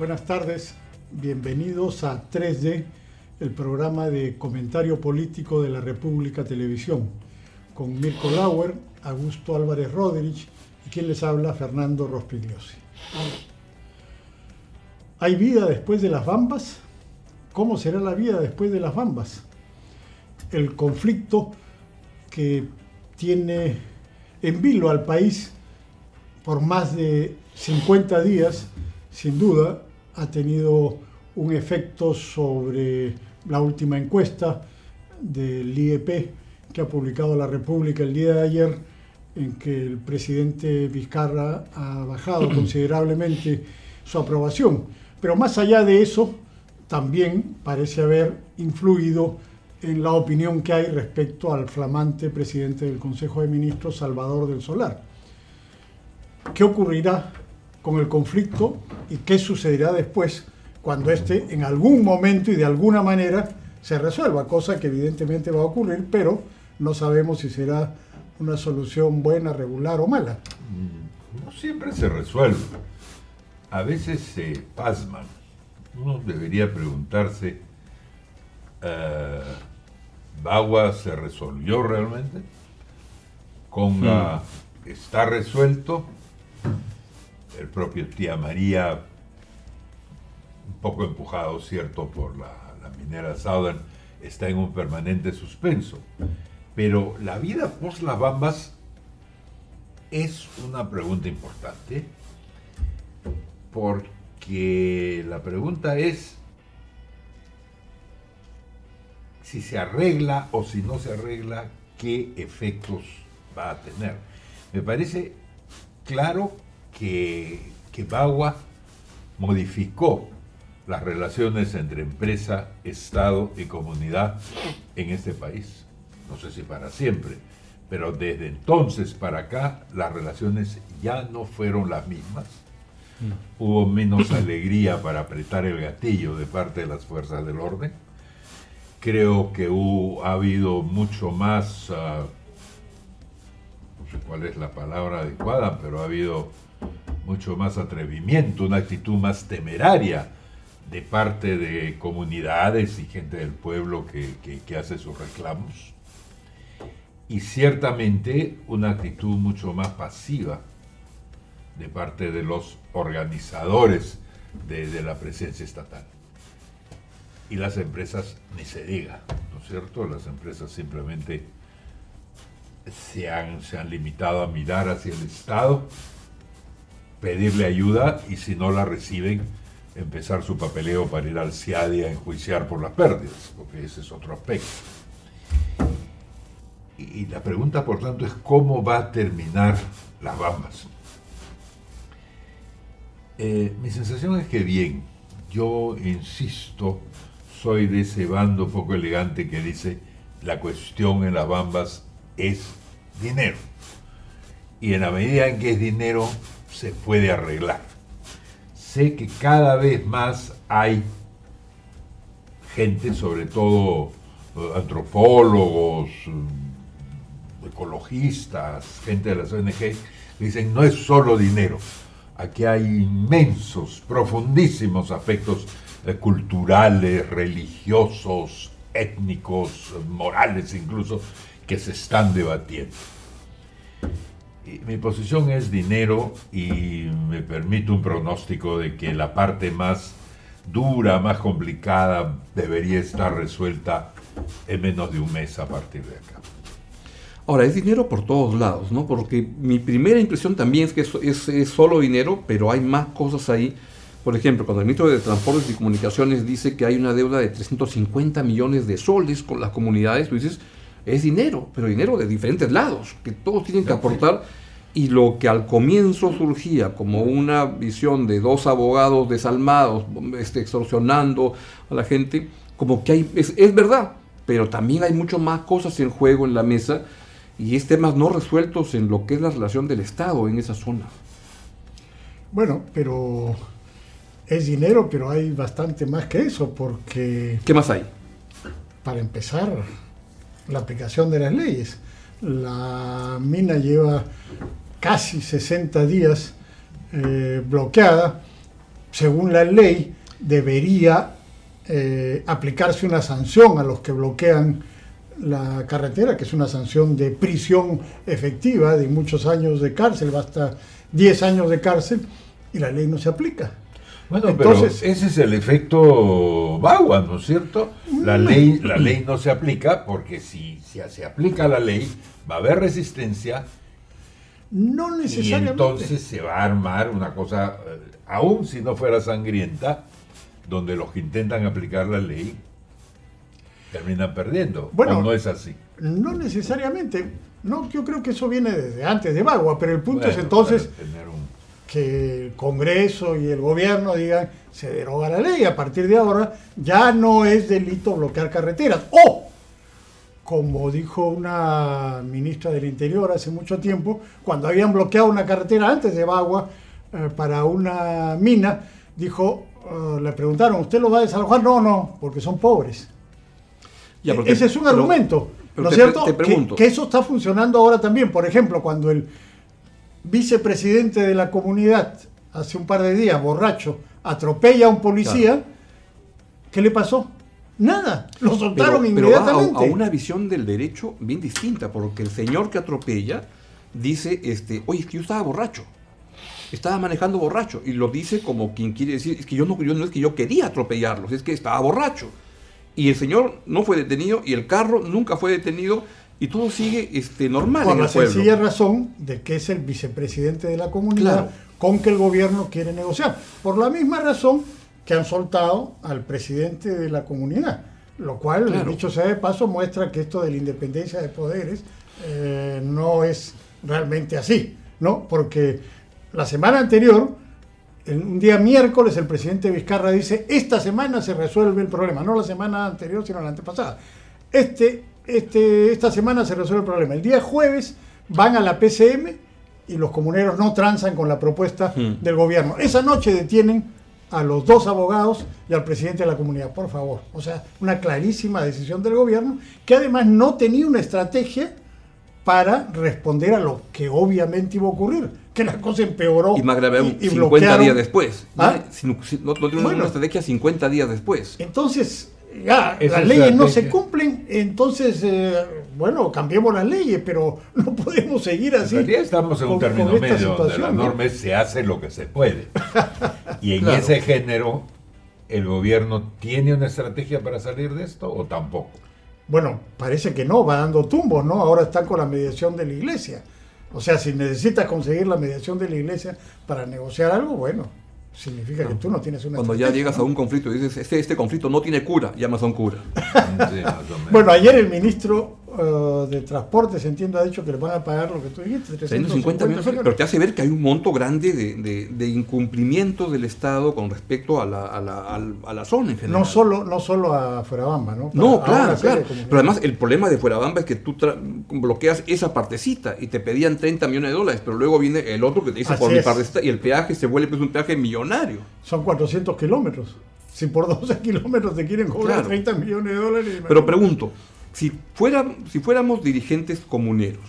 Buenas tardes, bienvenidos a 3D, el programa de comentario político de la República Televisión, con Mirko Lauer, Augusto Álvarez Roderich y quien les habla, Fernando Rospigliosi. ¿Hay vida después de las bambas? ¿Cómo será la vida después de las bambas? El conflicto que tiene en vilo al país por más de 50 días, sin duda, ha tenido un efecto sobre la última encuesta del IEP que ha publicado la República el día de ayer, en que el presidente Vizcarra ha bajado considerablemente su aprobación. Pero más allá de eso, también parece haber influido en la opinión que hay respecto al flamante presidente del Consejo de Ministros, Salvador del Solar. ¿Qué ocurrirá con el conflicto y qué sucederá después cuando éste en algún momento y de alguna manera se resuelva? Cosa que evidentemente va a ocurrir, pero no sabemos si será una solución buena, regular o mala. No siempre se resuelve. A veces se pasman. Uno debería preguntarse, eh, ¿Bagua se resolvió realmente? ¿Conga está resuelto? El propio tía María, un poco empujado, cierto, por la, minera Southern, está en un permanente suspenso. Pero la vida post las bambas es una pregunta importante porque la pregunta es si se arregla o si no se arregla, qué efectos va a tener. Me parece claro que, que Bagua modificó las relaciones entre empresa, Estado y comunidad en este país. No sé si para siempre, pero desde entonces para acá las relaciones ya no fueron las mismas. Hubo menos alegría para apretar el gatillo de parte de las fuerzas del orden Creo que ha habido mucho más, ah, no sé cuál es la palabra adecuada, pero ha habido mucho más atrevimiento, una actitud más temeraria de parte de comunidades y gente del pueblo que, que hace sus reclamos. Y ciertamente una actitud mucho más pasiva de parte de los organizadores de, de la presencia estatal y las empresas ni se diga, ¿no es cierto? Las empresas simplemente se han, se han limitado a mirar hacia el Estado, pedirle ayuda y si no la reciben, empezar su papeleo para ir al CIADI a enjuiciar por las pérdidas, porque ese es otro aspecto. Y la pregunta, por tanto, es cómo va a terminar las Bambas. Eh, mi sensación es que bien, yo insisto soy de ese bando poco elegante que dice la cuestión en las bambas es dinero. Y en la medida en que es dinero, se puede arreglar. Sé que cada vez más hay gente, sobre todo eh, antropólogos, eh, ecologistas, gente de las ONG, que dicen no es solo dinero. Aquí hay inmensos, profundísimos aspectos eh, culturales, religiosos, étnicos, morales incluso, que se están debatiendo. Mi posición es dinero y me permite un pronóstico de que la parte más dura, más complicada, debería estar resuelta en menos de un mes a partir de acá. Ahora, es dinero por todos lados, ¿no? Porque mi primera impresión también es que es, es solo dinero, pero hay más cosas ahí por ejemplo, cuando el ministro de Transportes y Comunicaciones dice que hay una deuda de 350 millones de soles con las comunidades, tú dices, es dinero, pero dinero de diferentes lados, que todos tienen que aportar. Y lo que al comienzo surgía como una visión de dos abogados desalmados este, extorsionando a la gente, como que hay, es, es verdad, pero también hay mucho más cosas en juego en la mesa y es temas no resueltos en lo que es la relación del Estado en esa zona. Bueno, pero es dinero, pero hay bastante más que eso, porque... ¿Qué más hay? Para empezar, la aplicación de las leyes. La mina lleva casi 60 días eh, bloqueada según la ley, debería eh, aplicarse una sanción a los que bloquean la carretera, que es una sanción de prisión efectiva de muchos años de cárcel, basta 10 años de cárcel, y la ley no se aplica. Bueno, Entonces, pero ese es el efecto Bagua, ¿no es cierto? La mm. ley, la ley no se aplica porque si, si se aplica la ley va a haber resistencia. No necesariamente. Y entonces se va a armar una cosa, eh, aún si no fuera sangrienta, donde los que intentan aplicar la ley terminan perdiendo. Bueno, no es así? No necesariamente. No, yo creo que eso viene desde antes de Bagua, pero el punto es entonces que el Congreso y el gobierno digan se deroga la ley, a partir de ahora ya no es delito bloquear carreteras. O, como dijo una ministra del Interior hace mucho tiempo, cuando habían bloqueado una carretera antes de Bagua eh, para una mina, dijo, eh, le preguntaron, ¿usted lo va a desalojar? No, no, porque son pobres. Ese es un argumento, ¿no es cierto? que eso está funcionando ahora también. Por ejemplo, cuando el vicepresidente de la comunidad, hace un par de días, borracho, atropella a un policía, ¿qué le pasó? Nada, lo soltaron inmediatamente. a, una visión del derecho bien distinta, porque el señor que atropella dice, este, oye, es que yo estaba borracho, estaba manejando borracho, y lo dice como quien quiere decir, es que yo no, yo no es que yo quería atropellarlos, es que estaba borracho. Y el señor no fue detenido y el carro nunca fue detenido y todo sigue este, normal. Por la sencilla razón de que es el vicepresidente de la comunidad con que el gobierno quiere negociar. Por la misma razón que han soltado al presidente de la comunidad. Lo cual, dicho sea de paso, muestra que esto de la independencia de poderes eh, no es realmente así, ¿no? Porque la semana anterior, en un día miércoles, el presidente Vizcarra dice, esta semana se resuelve el problema, no la semana anterior, sino la antepasada. Este este, esta semana se resuelve el problema. El día jueves van a la PCM y los comuneros no transan con la propuesta del gobierno. Esa noche detienen a los dos abogados y al presidente de la comunidad, por favor. O sea, una clarísima decisión del gobierno que además no tenía una estrategia para responder a lo que obviamente iba a ocurrir, que la cosa empeoró. Y más grave 50 días después. ¿Ah? No, no, una estrategia 50 días después. Entonces, ya, las leyes no se cumplen, entonces, eh, bueno, cambiemos las leyes, pero no podemos seguir así. En realidad estamos en un término medio donde la norma se hace lo que se puede. Y en ese género, ¿el gobierno tiene una estrategia para salir de esto o tampoco? Bueno, parece que no, va dando tumbos, ¿no? Ahora están con la mediación de la iglesia. O sea, si necesitas conseguir la mediación de la iglesia para negociar algo, bueno, significa que tú no tienes una Cuando ya llegas a un conflicto y dices, este, este conflicto no tiene cura, llamas a un cura. bueno, ayer el ministro uh, de Transportes, entiendo, ha dicho que le van a pagar lo que tú dijiste, 350 millones, pero te hace ver que hay un monto grande de, de, incumplimiento del Estado con respecto a la, a, la, a la, zona en general. No solo, no solo a Fuerabamba, ¿no? no, claro, claro. Pero además el problema de Fuerabamba es que tú bloqueas esa partecita y te pedían 30 millones de dólares, pero luego viene el otro que te dice por mi partecita y el peaje se vuelve pues un peaje millonario. Son 400 kilómetros. Si por 12 kilómetros te quieren cobrar 30 millones de dólares. Pero pregunto, si, fuera, si fuéramos dirigentes comuneros,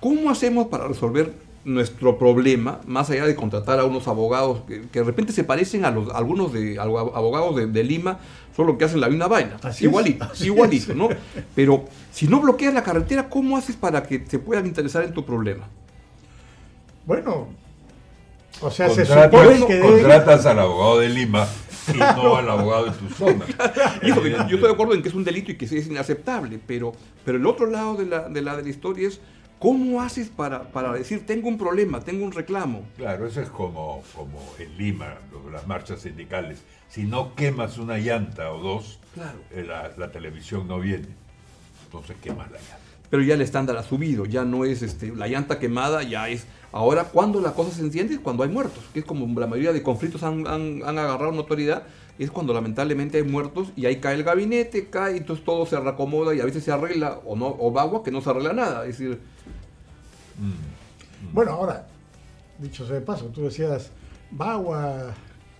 ¿cómo hacemos para resolver nuestro problema, más allá de contratar a unos abogados que, de repente se parecen a los algunos de abogados de, Lima, solo que hacen la misma vaina, igualito, igualito, ¿no? Pero si no bloqueas la carretera, ¿cómo haces para que se puedan interesar en tu problema? Bueno, o sea, se supone que contratas al abogado de Lima y no al abogado de tu zona. yo estoy de acuerdo en que es un delito y que es inaceptable, pero, pero el otro lado de la, de la, de la historia es ¿Cómo haces para, para, decir, tengo un problema, tengo un reclamo? Claro, eso es como, como en Lima, las marchas sindicales. Si no quemas una llanta o dos, claro. Eh, la, la, televisión no viene. Entonces quemas la llanta. Pero ya el estándar ha subido, ya no es este, la llanta quemada, ya es Ahora, cuando la cosa se enciende es cuando hay muertos, que es como la mayoría de conflictos han, han, agarrado notoriedad, es cuando lamentablemente hay muertos y ahí cae el gabinete, cae, entonces todo se reacomoda y a veces se arregla, o no, o agua que no se arregla nada. Es decir. Mm. Bueno, ahora, dicho sea de paso, tú decías, Bagua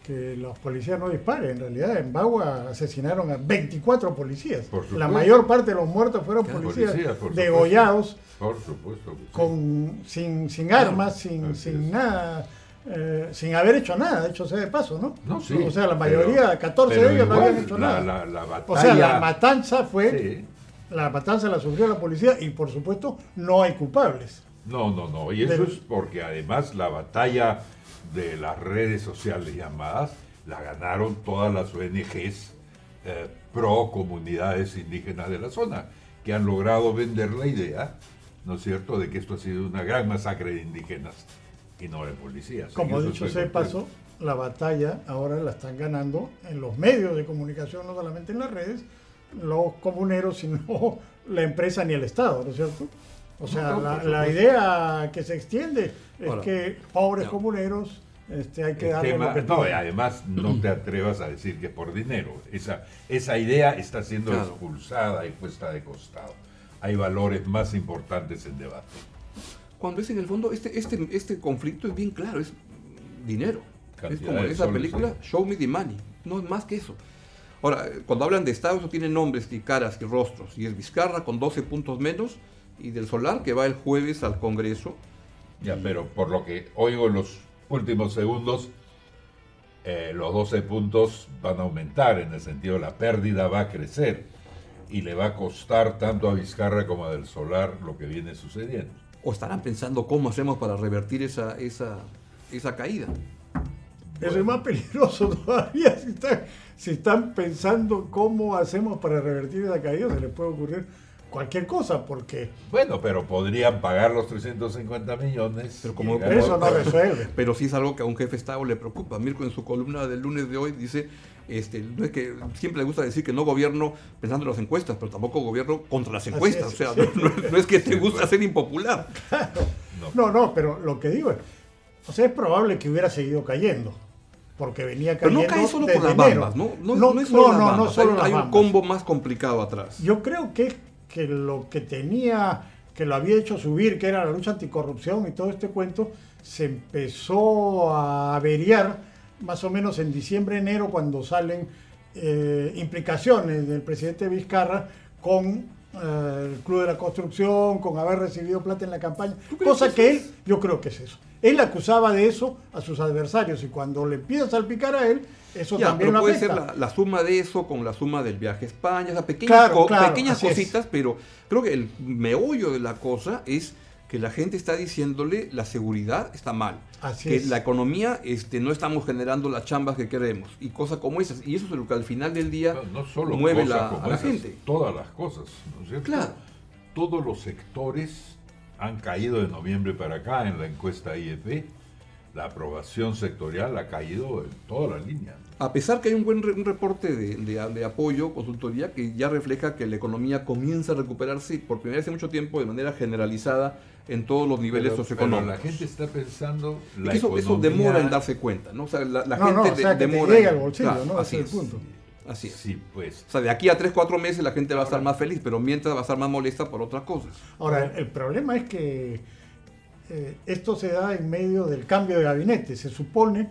que los policías no disparen. En realidad, en Bagua asesinaron a 24 policías. La mayor parte de los muertos fueron policías, degollados, por supuesto con, sin, sin armas, sin, sin nada. eh, sin haber hecho nada, hecho sea de paso, ¿no? No, sí, o sea, la pero- mayoría, 14 de pero ellos no habían hecho la- nada. la- la o sea, la batalla- matanza fue, Sí. la matanza la sufrió la policía y por supuesto no hay culpables. No, no, no. Y eso Del- es porque además la batalla de las redes sociales llamadas la ganaron todas las ONGs eh, pro comunidades indígenas de la zona, que han logrado vender la idea, ¿no es cierto?, de que esto ha sido una gran masacre de indígenas y no de policías. Como dicho completo. paso, la batalla ahora la están ganando en los medios de comunicación, no solamente en las redes, los comuneros, sino la empresa ni el Estado, ¿no es cierto? O sea, No, no, la, la idea que se extiende es Ahora, que pobres ya. comuneros este, hay que darle tema- lo que no, además no te atrevas a decir que es por dinero. Esa, esa idea está siendo Claro. expulsada y puesta de costado. Hay valores más importantes en debate. Cuando es en el fondo, este, este, este conflicto es bien claro, es dinero. es Cantidad como de en esa película, sí. Show Me the Money. No es más que eso. Ahora, eh, cuando hablan de Estado, eso tiene nombres y caras y rostros. Y es Vizcarra con 12 puntos menos y del Solar que va el jueves al Congreso. Ya, pero por lo que oigo los últimos segundos, eh, los 12 puntos van a aumentar, en el sentido la pérdida va a crecer y le va a costar tanto a Vizcarra como a Del Solar lo que viene sucediendo. O estarán pensando cómo hacemos para revertir esa, esa, esa caída. Eso es más peligroso todavía. Si están, si están pensando cómo hacemos para revertir esa caída, se les puede ocurrir cualquier cosa, porque Bueno, pero podrían pagar los 350 millones. Pero como- eso no resuelve. Pero sí es algo que a un jefe de Estado le preocupa. Mirko en su columna del lunes de hoy dice, este, no es que siempre le gusta decir que no gobierno pensando en las encuestas, pero tampoco gobierno contra las encuestas. es, o sea, sí. no, no- no es que te gusta ser impopular. No, no, pero lo que digo es, o sea, es probable que hubiera seguido cayendo, porque venía Pero cayendo no cae solo por las bambas, ¿no? No, no, no es solo no, las no, bambas, no solo hay, las hay un bambas. combo más complicado atrás. Yo creo que, que lo que tenía, que lo había hecho subir, que era la lucha anticorrupción y todo este cuento, se empezó a averiar más o menos en diciembre, enero, cuando salen eh, implicaciones del presidente Vizcarra con eh, el Club de la Construcción, con haber recibido plata en la campaña, ¿Tú crees cosa que que él, yo creo que es eso. Él acusaba de eso a sus adversarios y cuando le empieza a salpicar a él, eso Ya, también pero puede afecta. ser la, la suma de eso con la suma del viaje a España, o sea, pequeñas, Claro, co- claro, pequeñas así es. cositas, pero creo que el meollo de la cosa es que la gente está diciéndole la seguridad está mal, Así que es. la economía este, no estamos generando las chambas que queremos y cosas como esas. Y eso es lo que al final del día No, no solo mueve la, como a la esas, gente. todas las cosas, ¿no es cierto? Claro. Todos los sectores han caído de noviembre para acá en la encuesta IEP. La aprobación sectorial ha caído en toda la línea. A pesar que hay un buen re- un reporte de, de- de apoyo, consultoría, que ya refleja que la economía comienza a recuperarse por primera vez en mucho tiempo de manera generalizada en todos los niveles Pero- socioeconómicos. pero la gente está pensando la eso, demora en darse cuenta, ¿no? O sea, la, la No, gente no, o de- sea, demora. al bolsillo, Claro, ¿no? Así es. es el punto. Así es. Sí, pues. O sea, de aquí a 3, 4 meses la gente va a estar más feliz, pero mientras va a estar más molesta por otras cosas. Ahora, el problema es que eh, esto se da en medio del cambio de gabinete. Se supone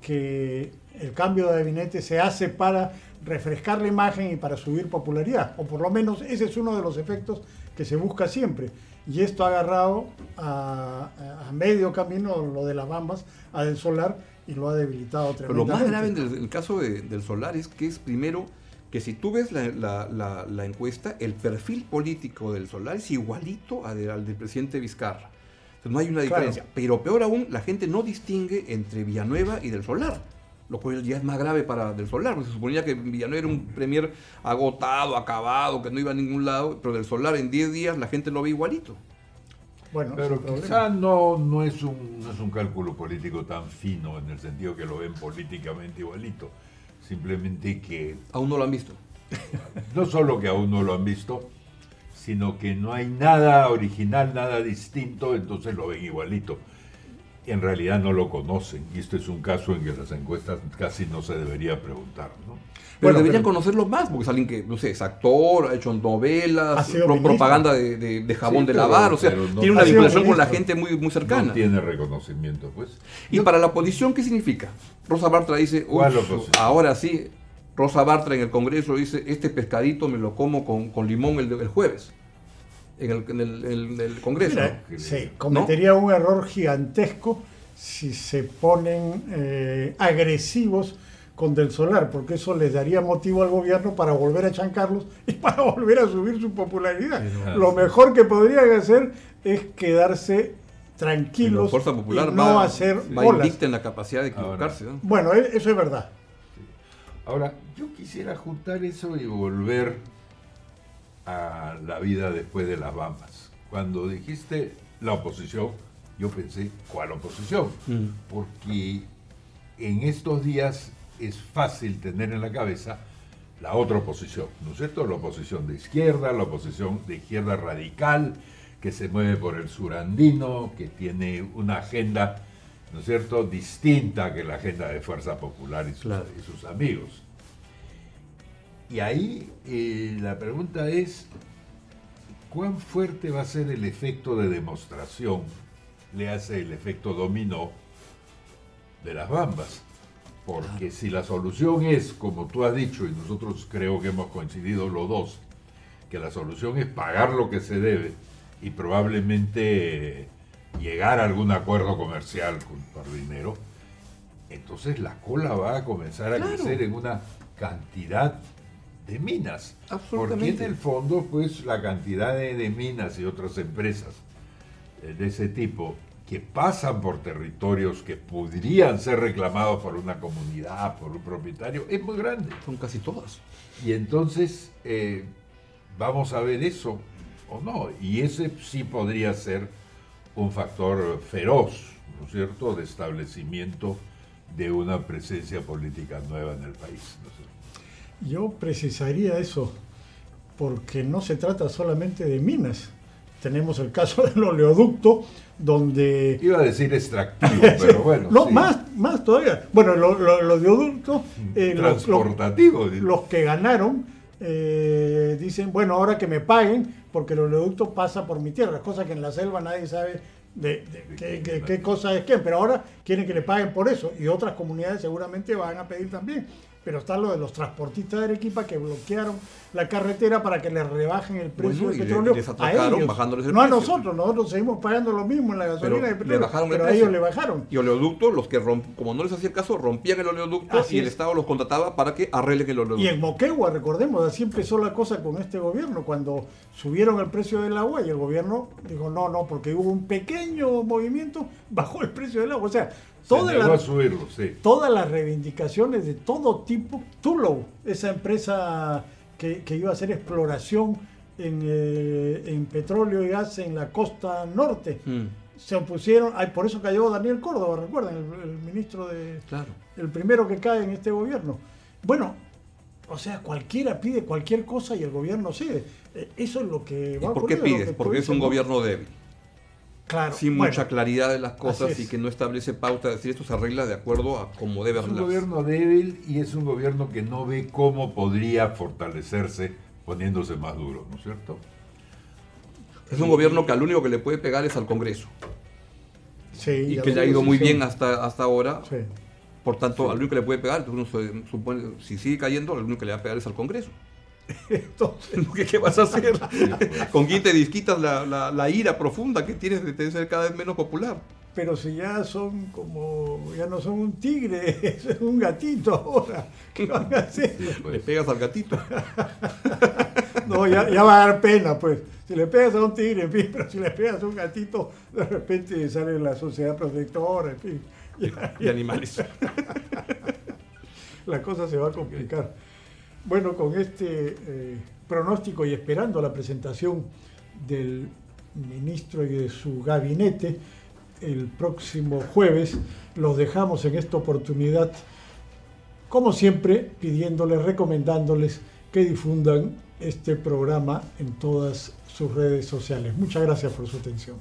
que el cambio de gabinete se hace para refrescar la imagen y para subir popularidad, o por lo menos ese es uno de los efectos que se busca siempre. Y esto ha agarrado a, a medio camino lo de las bambas, a del solar, y lo ha debilitado Pero lo tremendamente. más grave en el, caso de- del solar es que es primero que si tú ves la, la- la- la encuesta, el perfil político del solar es igualito al del presidente Vizcarra. No hay una Claro. diferencia. Pero peor aún, la gente no distingue entre Villanueva y del solar. Lo cual ya es más grave para del solar, porque se suponía que Villanueva era un premier agotado, acabado, que no iba a ningún lado, pero del solar en 10 días la gente lo ve igualito. Bueno, Pero el problema. quizá no, no, es un, no es un cálculo político tan fino en el sentido que lo ven políticamente igualito. Simplemente que Aún no lo han visto. no solo que aún no lo han visto, sino que no hay nada original, nada distinto, entonces lo ven igualito. En realidad no lo conocen, y este es un caso en que las encuestas casi no se debería preguntar, ¿no? Pero Bueno, deberían pero- conocerlo más, porque es alguien que, no sé, es actor, ha hecho novelas, Ha sido pro- ministro. propaganda de, de- de jabón Sí, de pero- lavar, o sea, no- tiene una vinculación con la gente muy, muy cercana. No tiene reconocimiento, pues. Y para la oposición, ¿qué significa? Rosa Bartra dice, ¿Cuál "Uf, oposición? ahora sí, Rosa Bartra en el Congreso dice, este pescadito me lo como con, con limón el, el jueves, en el, en el- en el Congreso. Mira, se cometería un error gigantesco si se ponen eh, agresivos con Del Solar, porque eso les daría motivo al gobierno para volver a chancarlos y para volver a subir su popularidad. Lo mejor que podrían hacer es quedarse tranquilos la Fuerza Popular y no va, hacer va bolas. en la capacidad de equivocarse. ¿no? Bueno, e- eso es verdad. Ahora, yo quisiera juntar eso y volver a la vida después de las Bambas. Cuando dijiste la oposición, yo pensé, ¿cuál oposición? Mm. Porque en estos días es fácil tener en la cabeza la otra oposición, ¿no es cierto? La oposición de izquierda, la oposición de izquierda radical, que se mueve por el surandino, que tiene una agenda, ¿no es cierto?, distinta que la agenda de Fuerza Popular y sus, Claro. y sus amigos. Y ahí eh, la pregunta es, ¿cuán fuerte va a ser el efecto de demostración? Le hace el efecto dominó de las bambas. Porque si la solución es, como tú has dicho, y nosotros creo que hemos coincidido los dos, que la solución es pagar lo que se debe y probablemente eh, llegar a algún acuerdo comercial con, por dinero, entonces la cola va a comenzar a Claro. crecer en una cantidad de minas. Porque Absolutamente. en el fondo, pues la cantidad de, de minas y otras empresas eh, de ese tipo que pasan por territorios que podrían ser reclamados por una comunidad, por un propietario, es muy grande. Son casi todas. Y entonces eh, vamos a ver eso o no. Y ese sí podría ser un factor feroz, ¿no es cierto?, de establecimiento de una presencia política nueva en el país. ¿no es cierto? Yo precisaría eso, porque no se trata solamente de minas. Tenemos el caso del oleoducto, donde... Iba a decir extractivo, pero bueno. no, sí. más, más todavía. Bueno, lo- lo- el oleoducto, eh, los, los- los que ganaron eh, dicen, bueno, ahora que me paguen, porque el oleoducto pasa por mi tierra, cosa que en la selva nadie sabe de, de qué, cosa es qué, pero ahora quieren que le paguen por eso, y otras comunidades seguramente van a pedir también. Pero está lo de los transportistas de Arequipa que bloquearon la carretera para que les rebajen el precio Bueno, del petróleo. les a atracaron ellos. bajándoles el no a precio. nosotros, nosotros seguimos pagando lo mismo en la gasolina Pero y el le petróleo, bajaron el pero a precio. ellos le bajaron. Y oleoducto, los que romp- como no les hacía caso, rompían el oleoducto Así y el es. Estado los contrataba para que arreglen el oleoducto. Y en Moquegua, recordemos, así empezó la cosa con este gobierno, cuando subieron el precio del agua y el gobierno dijo, no, no, porque hubo un pequeño movimiento, bajó el precio del agua. O sea, Se todas las, subirlo, sí. todas las reivindicaciones de todo tipo, Tulow, esa empresa que, que iba a hacer exploración en, eh, en petróleo y gas en la costa norte, Mm, se opusieron, ay, por eso cayó Daniel Córdoba, recuerdan, el- el ministro de, claro. el primero que cae en este gobierno. Bueno, o sea, cualquiera pide cualquier cosa y el gobierno cede. Eso es lo que ¿Y va a por qué pides? que Porque es un gobierno débil, claro, sin bueno, mucha claridad de las cosas y que no establece pauta, es decir, esto se arregla de acuerdo a cómo debe Es un arreglarse. gobierno débil y es un gobierno que no ve cómo podría fortalecerse poniéndose más duro, ¿no es cierto? Es un gobierno que al único que le puede pegar es al Congreso Sí, y que le ha ido muy bien hasta, hasta ahora. Sí. Por tanto, al único que le puede pegar, uno se supone, si sigue cayendo, al único que le va a pegar es al Congreso. Entonces, ¿Qué, qué vas a hacer? ¿Con quién te disquitas la, la- la ira profunda que tienes de ser cada vez menos popular? pero si ya son como, ya no son un tigre, es un gatito ahora, ¿qué van a hacer? Pues. Le pegas al gatito. No, ya, ya va a dar pena, pues. Si le pegas a un tigre, en fin, pero si le pegas a un gatito, de repente sale la sociedad protectora, en fin. Ya- de animales. la cosa se va a complicar. Bueno, con este eh, pronóstico y esperando la presentación del ministro y de su gabinete el próximo jueves, los dejamos en esta oportunidad, como siempre, pidiéndoles, recomendándoles que difundan este programa en todas sus redes sociales. Muchas gracias por su atención.